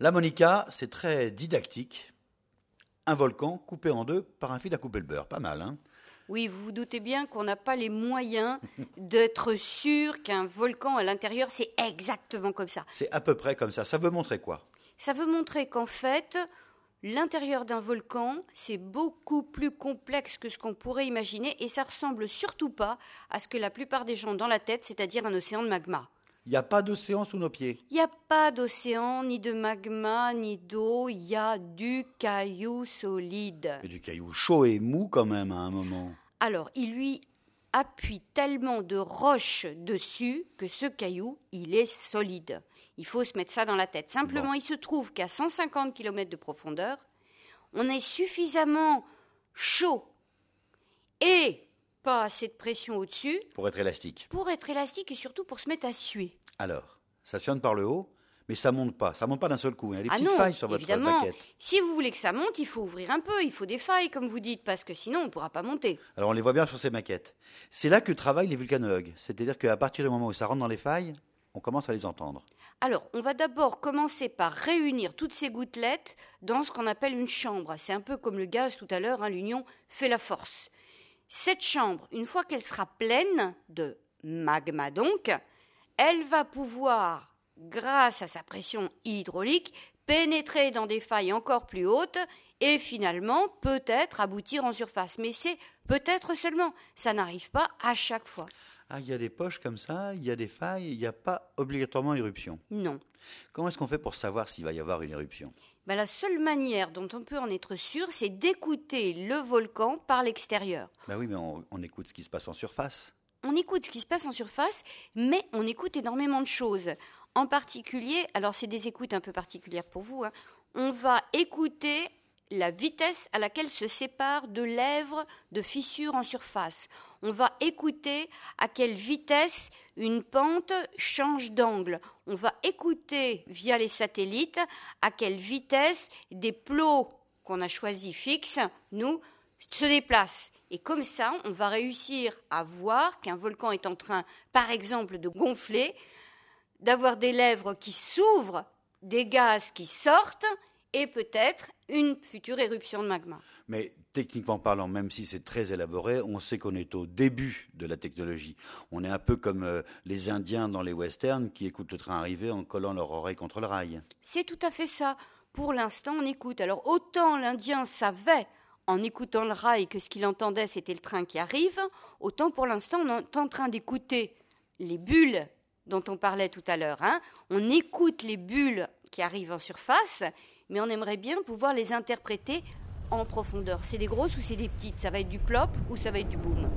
La Monica, c'est très didactique. Un volcan coupé en deux par un fil à couper le beurre. Pas mal, hein Oui, vous vous doutez bien qu'on n'a pas les moyens d'être sûr qu'un volcan à l'intérieur, c'est exactement comme ça. C'est à peu près comme ça. Ça veut montrer quoi? Ça veut montrer qu'en fait, l'intérieur d'un volcan, c'est beaucoup plus complexe que ce qu'on pourrait imaginer et ça ressemble surtout pas à ce que la plupart des gens ont dans la tête, c'est-à-dire un océan de magma. Il n'y a pas d'océan sous nos pieds. Il n'y a pas d'océan, ni de magma, ni d'eau, il y a du caillou solide. Et du caillou chaud et mou quand même à un moment. Alors, il lui appuie tellement de roches dessus que ce caillou, il est solide. Il faut se mettre ça dans la tête. Simplement, il se trouve qu'à 150 km de profondeur, on est suffisamment chaud et pas assez de pression au-dessus Pour être élastique. pour être élastique et surtout pour se mettre à suer. Alors, ça sonne par le haut, mais ça monte pas. Ça monte pas d'un seul coup. Il y a des ah petites non, failles sur votre évidemment. maquette. Si vous voulez que ça monte, il faut ouvrir un peu, il faut des failles, comme vous dites, parce que sinon on ne pourra pas monter. Alors on les voit bien sur ces maquettes. C'est là que travaillent les vulcanologues. C'est-à-dire qu'à partir du moment où ça rentre dans les failles, on commence à les entendre. Alors, on va d'abord commencer par réunir toutes ces gouttelettes dans ce qu'on appelle une chambre. C'est un peu comme le gaz tout à l'heure, hein, l'union fait la force. Cette chambre, une fois qu'elle sera pleine de magma donc, elle va pouvoir, grâce à sa pression hydraulique, pénétrer dans des failles encore plus hautes et finalement peut-être aboutir en surface. Mais c'est peut-être seulement, ça n'arrive pas à chaque fois. Ah, il y a des poches comme ça, il y a des failles, il n'y a pas obligatoirement éruption. Non. Comment est-ce qu'on fait pour savoir s'il va y avoir une éruption? Ben, la seule manière dont on peut en être sûr, c'est d'écouter le volcan par l'extérieur. Ben oui, mais on, on écoute ce qui se passe en surface. On écoute ce qui se passe en surface, mais on écoute énormément de choses. En particulier, alors c'est des écoutes un peu particulières pour vous, hein, on va écouter la vitesse à laquelle se séparent deux lèvres de fissures en surface. On va écouter à quelle vitesse une pente change d'angle. On va écouter via les satellites à quelle vitesse des plots qu'on a choisis fixes, nous, se déplacent. Et comme ça, on va réussir à voir qu'un volcan est en train, par exemple, de gonfler, d'avoir des lèvres qui s'ouvrent, des gaz qui sortent, et peut-être une future éruption de magma. Mais techniquement parlant, même si c'est très élaboré, on sait qu'on est au début de la technologie. On est un peu comme euh, les Indiens dans les westerns qui écoutent le train arriver en collant leur oreille contre le rail. C'est tout à fait ça. Pour l'instant, on écoute. Alors autant l'Indien savait en écoutant le rail que ce qu'il entendait c'était le train qui arrive, autant pour l'instant on est en train d'écouter les bulles dont on parlait tout à l'heure. hein. On écoute les bulles qui arrivent en surface, mais on aimerait bien pouvoir les interpréter en profondeur. C'est des grosses ou c'est des petites? Ça va être du plop ou ça va être du boom?